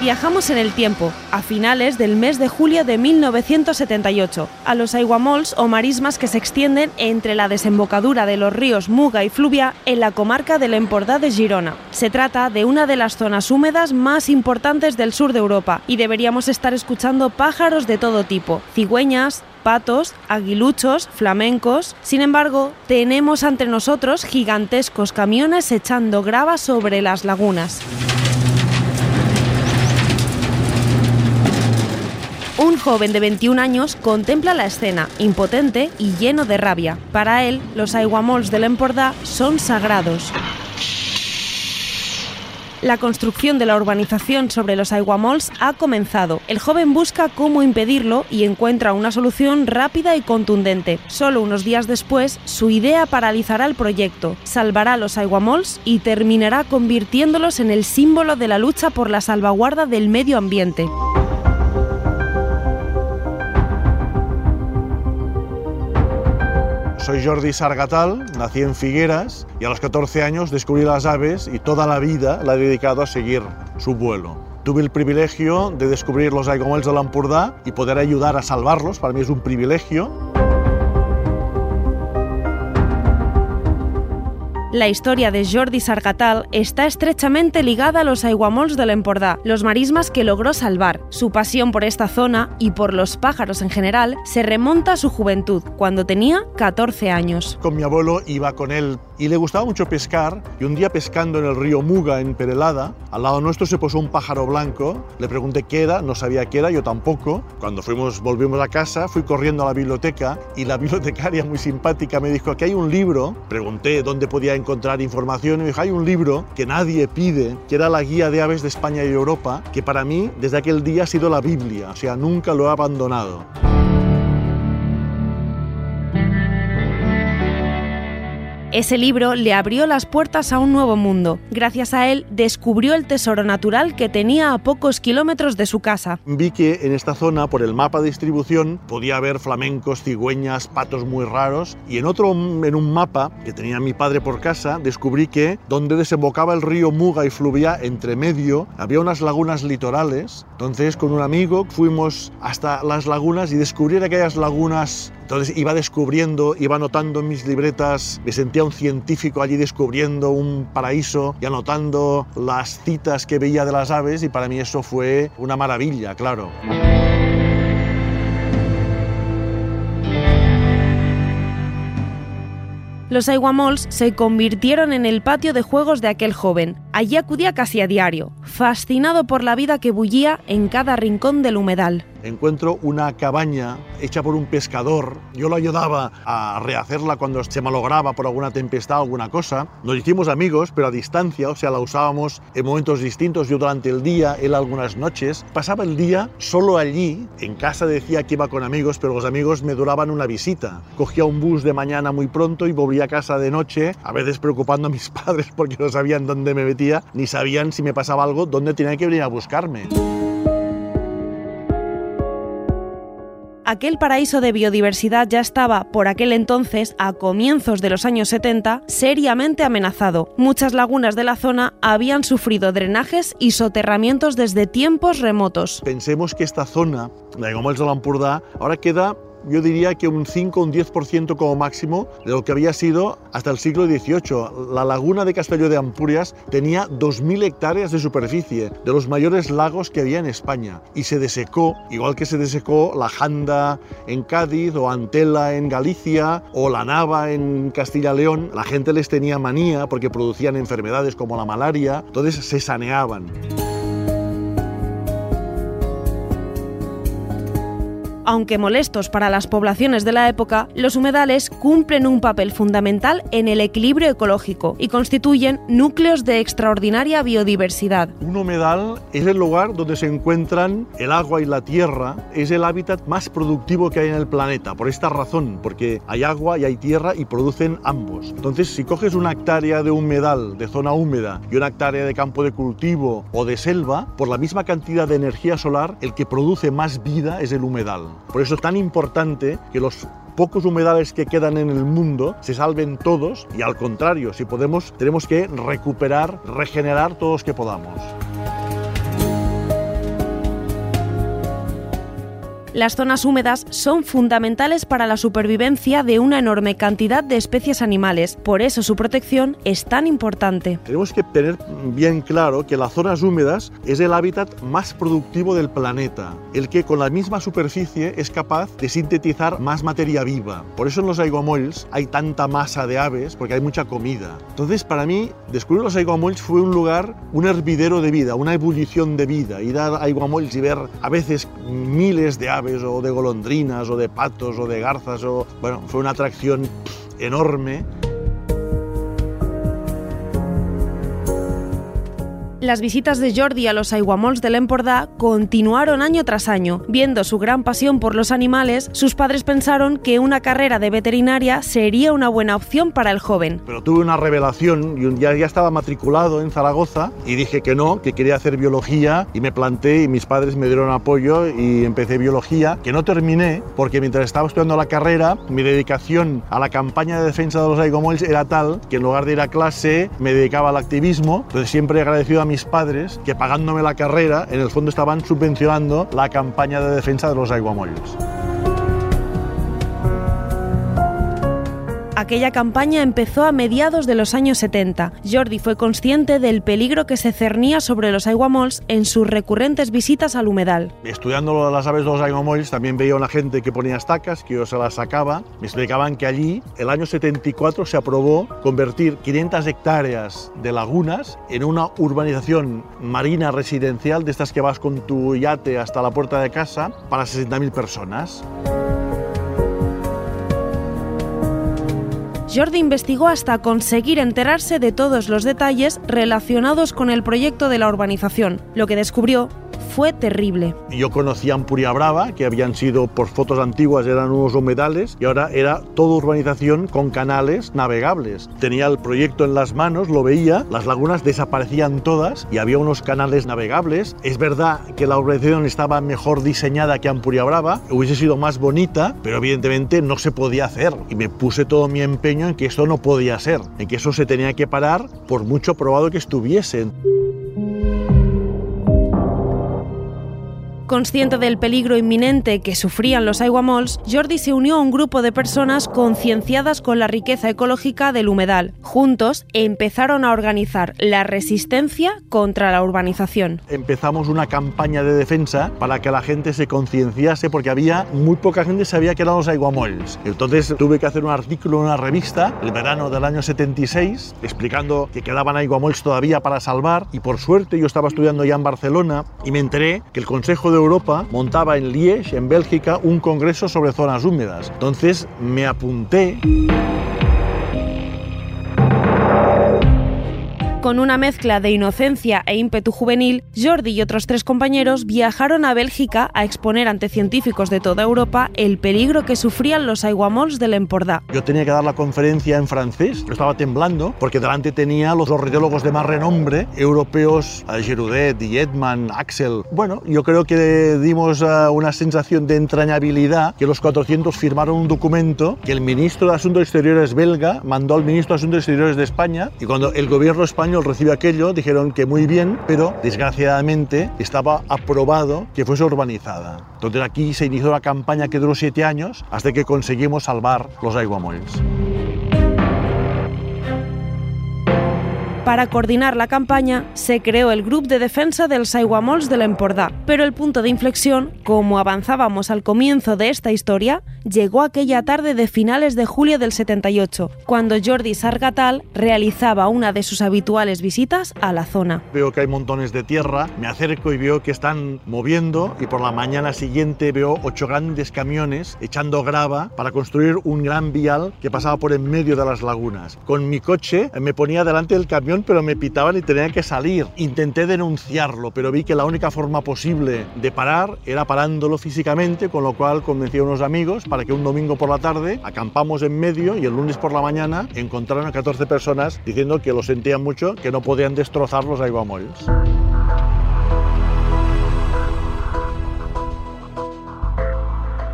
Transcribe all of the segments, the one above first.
Viajamos en el tiempo, a finales del mes de julio de 1978, a los aiguamols o marismas que se extienden entre la desembocadura de los ríos Muga y Fluvia en la comarca del Empordà de Girona. Se trata de una de las zonas húmedas más importantes del sur de Europa y deberíamos estar escuchando pájaros de todo tipo, cigüeñas, patos, aguiluchos, flamencos. Sin embargo, tenemos ante nosotros gigantescos camiones echando grava sobre las lagunas. Un joven de 21 años contempla la escena, impotente y lleno de rabia. Para él, los aiguamols del Empordà son sagrados. La construcción de la urbanización sobre los aiguamols ha comenzado. El joven busca cómo impedirlo y encuentra una solución rápida y contundente. Solo unos días después, su idea paralizará el proyecto, salvará los aiguamols y terminará convirtiéndolos en el símbolo de la lucha por la salvaguarda del medio ambiente. Soy Jordi Sargatal, nací en Figueras y a los 14 años descubrí las aves y toda la vida la he dedicado a seguir su vuelo. Tuve el privilegio de descubrir los aiguamols de l'Empordà y poder ayudar a salvarlos, para mí es un privilegio. La historia de Jordi Sargatal está estrechamente ligada a los aiguamols del Empordà, los marismas que logró salvar. Su pasión por esta zona y por los pájaros en general se remonta a su juventud, cuando tenía 14 años. Con mi abuelo iba con él y le gustaba mucho pescar y un día pescando en el río Muga en Perelada, al lado nuestro se posó un pájaro blanco, le pregunté qué era, no sabía qué era, yo tampoco. Cuando fuimos, volvimos a casa, fui corriendo a la biblioteca y la bibliotecaria muy simpática me dijo, aquí hay un libro, pregunté dónde podía encontrar información y me dijo, hay un libro que nadie pide, que era la guía de aves de España y Europa, que para mí desde aquel día ha sido la Biblia, o sea, nunca lo he abandonado. Ese libro le abrió las puertas a un nuevo mundo. Gracias a él descubrió el tesoro natural que tenía a pocos kilómetros de su casa. Vi que en esta zona, por el mapa de distribución, podía haber flamencos, cigüeñas, patos muy raros. Y en otro, en un mapa que tenía mi padre por casa, descubrí que donde desembocaba el río Muga y Fluvia, entre medio, había unas lagunas litorales. Entonces, con un amigo fuimos hasta las lagunas y descubrí aquellas lagunas entonces iba descubriendo, iba anotando en mis libretas, me sentía un científico allí descubriendo un paraíso y anotando las citas que veía de las aves y para mí eso fue una maravilla, claro. Los aiguamols se convirtieron en el patio de juegos de aquel joven. Allí acudía casi a diario, fascinado por la vida que bullía en cada rincón del humedal encuentro una cabaña hecha por un pescador. Yo lo ayudaba a rehacerla cuando se malograba por alguna tempestad o alguna cosa. Nos hicimos amigos, pero a distancia, o sea, la usábamos en momentos distintos. Yo durante el día, él algunas noches. Pasaba el día solo allí. En casa decía que iba con amigos, pero los amigos me duraban una visita. Cogía un bus de mañana muy pronto y volvía a casa de noche, a veces preocupando a mis padres porque no sabían dónde me metía, ni sabían si me pasaba algo, dónde tenía que venir a buscarme. Aquel paraíso de biodiversidad ya estaba, por aquel entonces, a comienzos de los años 70, seriamente amenazado. Muchas lagunas de la zona habían sufrido drenajes y soterramientos desde tiempos remotos. Pensemos que esta zona, la de Gomells ahora queda yo diría que un 5 o un 10% como máximo de lo que había sido hasta el siglo XVIII. La laguna de Castelló de Ampurias tenía 2.000 hectáreas de superficie, de los mayores lagos que había en España, y se desecó, igual que se desecó la Janda en Cádiz, o Antela en Galicia, o la Nava en Castilla-León. La gente les tenía manía porque producían enfermedades como la malaria, entonces se saneaban. Aunque molestos para las poblaciones de la época, los humedales cumplen un papel fundamental en el equilibrio ecológico y constituyen núcleos de extraordinaria biodiversidad. Un humedal es el lugar donde se encuentran el agua y la tierra, es el hábitat más productivo que hay en el planeta, por esta razón, porque hay agua y hay tierra y producen ambos. Entonces, si coges una hectárea de humedal, de zona húmeda, y una hectárea de campo de cultivo o de selva, por la misma cantidad de energía solar, el que produce más vida es el humedal. Por eso es tan importante que los pocos humedales que quedan en el mundo se salven todos y al contrario, si podemos, tenemos que recuperar, regenerar todos los que podamos. Las zonas húmedas son fundamentales para la supervivencia de una enorme cantidad de especies animales, por eso su protección es tan importante. Tenemos que tener bien claro que las zonas húmedas es el hábitat más productivo del planeta, el que con la misma superficie es capaz de sintetizar más materia viva. Por eso en los aiguamolls hay tanta masa de aves, porque hay mucha comida. Entonces, para mí, descubrir los aiguamolls fue un lugar, un hervidero de vida, una ebullición de vida. Ir a aiguamolls y ver a veces miles de aves o de golondrinas o de patos o de garzas o bueno, fue una atracción enorme Las visitas de Jordi a los aiguamols del Empordà continuaron año tras año. Viendo su gran pasión por los animales, sus padres pensaron que una carrera de veterinaria sería una buena opción para el joven. Pero tuve una revelación y ya, ya estaba matriculado en Zaragoza y dije que no, que quería hacer biología y me planté y mis padres me dieron apoyo y empecé biología, que no terminé porque mientras estaba estudiando la carrera, mi dedicación a la campaña de defensa de los aiguamols era tal que en lugar de ir a clase me dedicaba al activismo. Entonces siempre he agradecido a mi mis padres que pagándome la carrera, en el fondo estaban subvencionando la campaña de defensa de los aiguamollos. Aquella campaña empezó a mediados de los años 70. Jordi fue consciente del peligro que se cernía sobre los aiguamolls en sus recurrentes visitas al humedal. Estudiando las aves de los aiguamolls también veía una gente que ponía estacas, que yo se las sacaba. Me explicaban que allí, el año 74, se aprobó convertir 500 hectáreas de lagunas en una urbanización marina residencial de estas que vas con tu yate hasta la puerta de casa para 60.000 personas. Jordi investigó hasta conseguir enterarse de todos los detalles relacionados con el proyecto de la urbanización. Lo que descubrió fue terrible. Yo conocía Ampuria Brava, que habían sido, por fotos antiguas, eran unos humedales, y ahora era toda urbanización con canales navegables. Tenía el proyecto en las manos, lo veía, las lagunas desaparecían todas y había unos canales navegables. Es verdad que la urbanización estaba mejor diseñada que Ampuria Brava, hubiese sido más bonita, pero evidentemente no se podía hacer. Y me puse todo mi empeño en que esto no podía ser, en que eso se tenía que parar por mucho probado que estuviesen. Consciente del peligro inminente que sufrían los aiguamols, Jordi se unió a un grupo de personas concienciadas con la riqueza ecológica del humedal. Juntos empezaron a organizar la resistencia contra la urbanización. Empezamos una campaña de defensa para que la gente se concienciase porque había muy poca gente sabía que eran los aiguamols. Entonces tuve que hacer un artículo en una revista el verano del año 76 explicando que quedaban aiguamols todavía para salvar y por suerte yo estaba estudiando ya en Barcelona y me enteré que el Consejo Europa montaba en Liège, en Bélgica, un congreso sobre zonas húmedas. Entonces me apunté Con una mezcla de inocencia e ímpetu juvenil, Jordi y otros tres compañeros viajaron a Bélgica a exponer ante científicos de toda Europa el peligro que sufrían los aiguamols del Empordà. Yo tenía que dar la conferencia en francés, yo estaba temblando porque delante tenía los ornitólogos de más renombre europeos, Giroudet, Dietman, Axel. Bueno, yo creo que dimos uh, una sensación de entrañabilidad que los 400 firmaron un documento que el ministro de Asuntos Exteriores belga mandó al ministro de Asuntos Exteriores de España y cuando el gobierno español recibió aquello, dijeron que muy bien, pero desgraciadamente estaba aprobado que fuese urbanizada. Entonces aquí se inició una campaña que duró siete años hasta que conseguimos salvar los. Para coordinar la campaña, se creó el Grupo de Defensa del Aiguamolls de l'Empordà, pero el punto de inflexión, como avanzábamos al comienzo de esta historia, llegó aquella tarde de finales de julio del 78, cuando Jordi Sargatal realizaba una de sus habituales visitas a la zona. Veo que hay montones de tierra, me acerco y veo que están moviendo y por la mañana siguiente veo ocho grandes camiones echando grava para construir un gran vial que pasaba por en medio de las lagunas. Con mi coche me ponía delante del camión pero me pitaban y tenía que salir. Intenté denunciarlo pero vi que la única forma posible de parar era parándolo físicamente, con lo cual convencí a unos amigos para que un domingo por la tarde acampamos en medio y el lunes por la mañana encontraron a 14 personas diciendo que lo sentían mucho, que no podían destrozar los aiguamolls.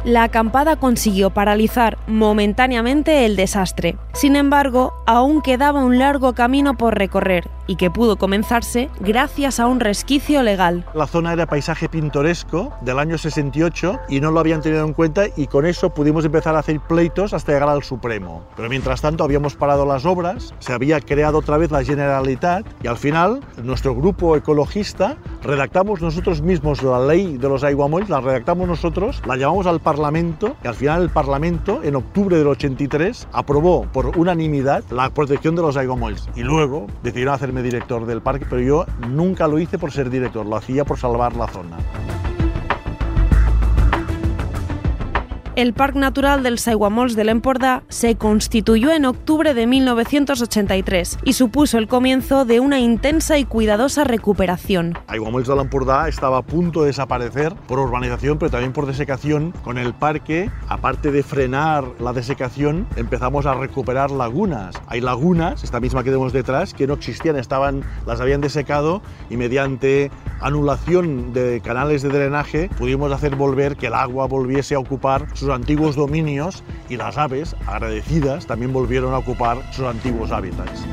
La acampada consiguió paralizar momentáneamente el desastre. Sin embargo, aún quedaba un largo camino por recorrer y que pudo comenzarse gracias a un resquicio legal. La zona era paisaje pintoresco del año 68 y no lo habían tenido en cuenta y con eso pudimos empezar a hacer pleitos hasta llegar al Supremo. Pero mientras tanto habíamos parado las obras, se había creado otra vez la Generalitat y al final nuestro grupo ecologista redactamos nosotros mismos la ley de los aiguamolls, la redactamos nosotros, la llevamos al Parlamento y al final el Parlamento en octubre del 83 aprobó por unanimidad la protección de los aiguamolls y luego decidieron hacerme director del parque, pero yo nunca lo hice por ser director, lo hacía por salvar la zona. El Parque Natural del Aiguamolls de l'Empordà se constituyó en octubre de 1983 y supuso el comienzo de una intensa y cuidadosa recuperación. Aiguamolls de l'Empordà estaba a punto de desaparecer por urbanización, pero también por desecación. Con el parque, aparte de frenar la desecación, empezamos a recuperar lagunas. Hay lagunas, esta misma que tenemos detrás, que no existían, estaban, las habían desecado y mediante anulación de canales de drenaje pudimos hacer volver que el agua volviese a ocupar sus antiguos dominios y las aves, agradecidas, también volvieron a ocupar sus antiguos hábitats.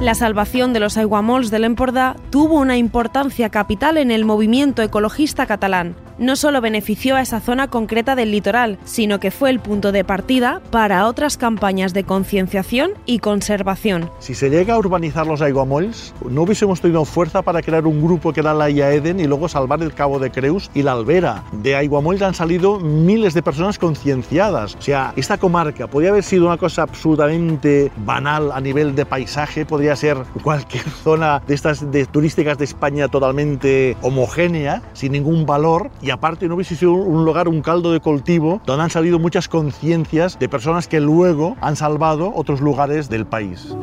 La salvación de los aiguamolls de l'Empordà tuvo una importancia capital en el movimiento ecologista catalán. No solo benefició a esa zona concreta del litoral, sino que fue el punto de partida para otras campañas de concienciación y conservación. Si se llega a urbanizar los aiguamolls, no hubiésemos tenido fuerza para crear un grupo que era la IAEDEN y luego salvar el Cabo de Creus y la Albera. De aiguamolls han salido miles de personas concienciadas. O sea, esta comarca podría haber sido una cosa absolutamente banal a nivel de paisaje, podría ser cualquier zona de estas de turísticas de España totalmente homogénea, sin ningún valor, y aparte no hubiese sido un lugar, un caldo de cultivo, donde han salido muchas conciencias de personas que luego han salvado otros lugares del país.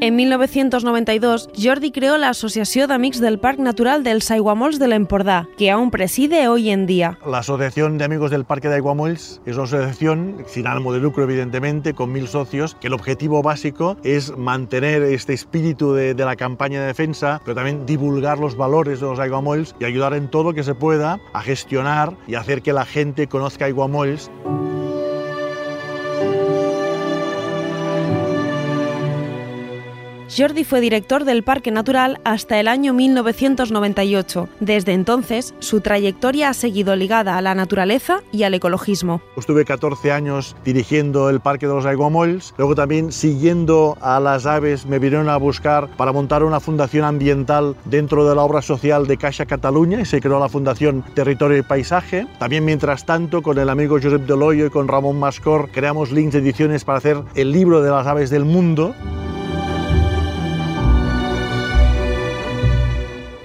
En 1992, Jordi creó la Asociació d'Amics del Parc Natural dels Aiguamolls de l'Empordà, que aún preside hoy en día. La Asociación de Amigos del Parque de Aiguamolls es una asociación sin ánimo de lucro, evidentemente, con mil socios, que el objetivo básico es mantener este espíritu de, de la campaña de defensa, pero también divulgar los valores de los aiguamolls y ayudar en todo lo que se pueda a gestionar y hacer que la gente conozca aiguamolls. Jordi fue director del Parque Natural hasta el año 1998. Desde entonces, su trayectoria ha seguido ligada a la naturaleza y al ecologismo. Estuve 14 años dirigiendo el Parque de los Aiguamolls, luego también siguiendo a las aves me vinieron a buscar para montar una fundación ambiental dentro de la obra social de Caixa Cataluña y se creó la Fundación Territorio y Paisaje. También mientras tanto con el amigo Josep Deloyo y con Ramón Mascor creamos links ediciones para hacer el libro de las aves del mundo.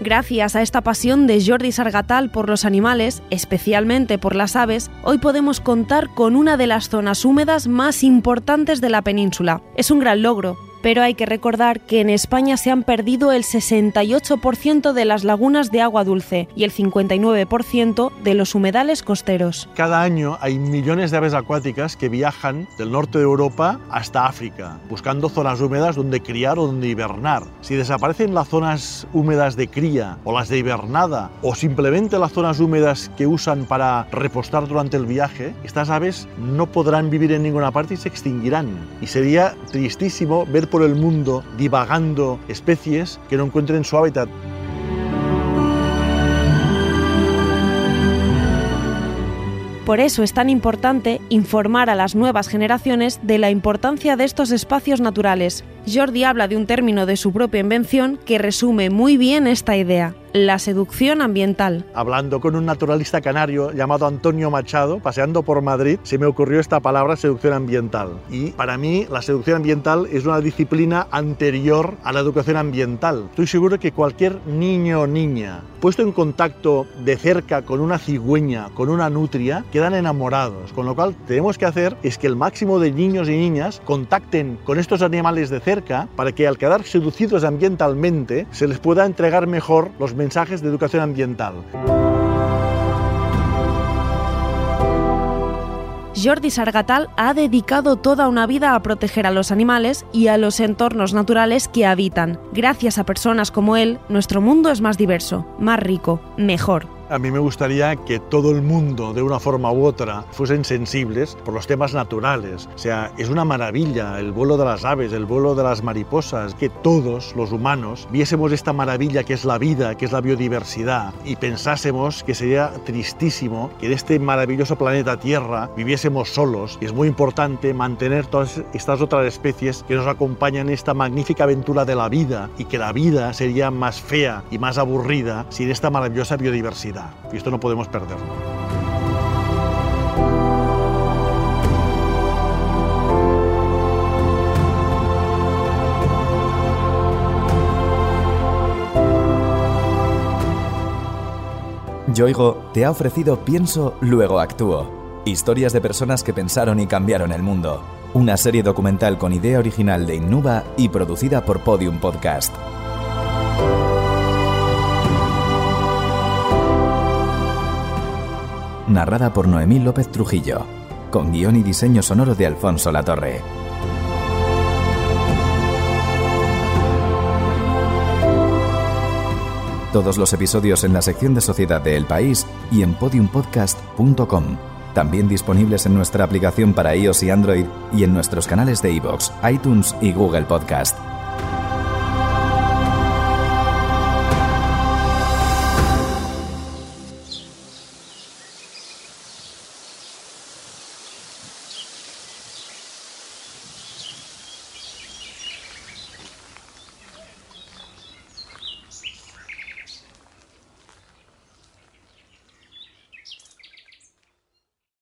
Gracias a esta pasión de Jordi Sargatal por los animales, especialmente por las aves, hoy podemos contar con una de las zonas húmedas más importantes de la península. Es un gran logro, pero hay que recordar que en España se han perdido el 68% de las lagunas de agua dulce y el 59% de los humedales costeros. Cada año hay millones de aves acuáticas que viajan del norte de Europa hasta África, buscando zonas húmedas donde criar o donde hibernar. Si desaparecen las zonas húmedas de cría o las de hibernada o simplemente las zonas húmedas que usan para repostar durante el viaje, estas aves no podrán vivir en ninguna parte y se extinguirán. Y sería tristísimo ver por el mundo divagando especies que no encuentren su hábitat. Por eso es tan importante informar a las nuevas generaciones de la importancia de estos espacios naturales. Jordi habla de un término de su propia invención que resume muy bien esta idea la seducción ambiental. Hablando con un naturalista canario llamado Antonio Machado, paseando por Madrid, se me ocurrió esta palabra seducción ambiental. Y para mí la seducción ambiental es una disciplina anterior a la educación ambiental. Estoy seguro que cualquier niño o niña puesto en contacto de cerca con una cigüeña, con una nutria, quedan enamorados. Con lo cual tenemos que hacer es que el máximo de niños y niñas contacten con estos animales de cerca para que al quedar seducidos ambientalmente se les pueda entregar mejor los de educación ambiental. Jordi Sargatal ha dedicado toda una vida a proteger a los animales y a los entornos naturales que habitan. Gracias a personas como él, nuestro mundo es más diverso, más rico, mejor. A mí me gustaría que todo el mundo, de una forma u otra, fuesen sensibles por los temas naturales. O sea, es una maravilla el vuelo de las aves, el vuelo de las mariposas, que todos los humanos viésemos esta maravilla que es la vida, que es la biodiversidad, y pensásemos que sería tristísimo que en este maravilloso planeta Tierra viviésemos solos. Y es muy importante mantener todas estas otras especies que nos acompañan en esta magnífica aventura de la vida y que la vida sería más fea y más aburrida sin esta maravillosa biodiversidad. Y esto no podemos perderlo. Yoigo te ha ofrecido Pienso, luego actúo. Historias de personas que pensaron y cambiaron el mundo. Una serie documental con idea original de Innuba y producida por Podium Podcast. Narrada por Noemí López Trujillo, con guion y diseño sonoro de Alfonso Latorre. Todos los episodios en la sección de Sociedad de El País y en podiumpodcast.com. También disponibles en nuestra aplicación para iOS y Android y en nuestros canales de iVoox, iTunes y Google Podcast.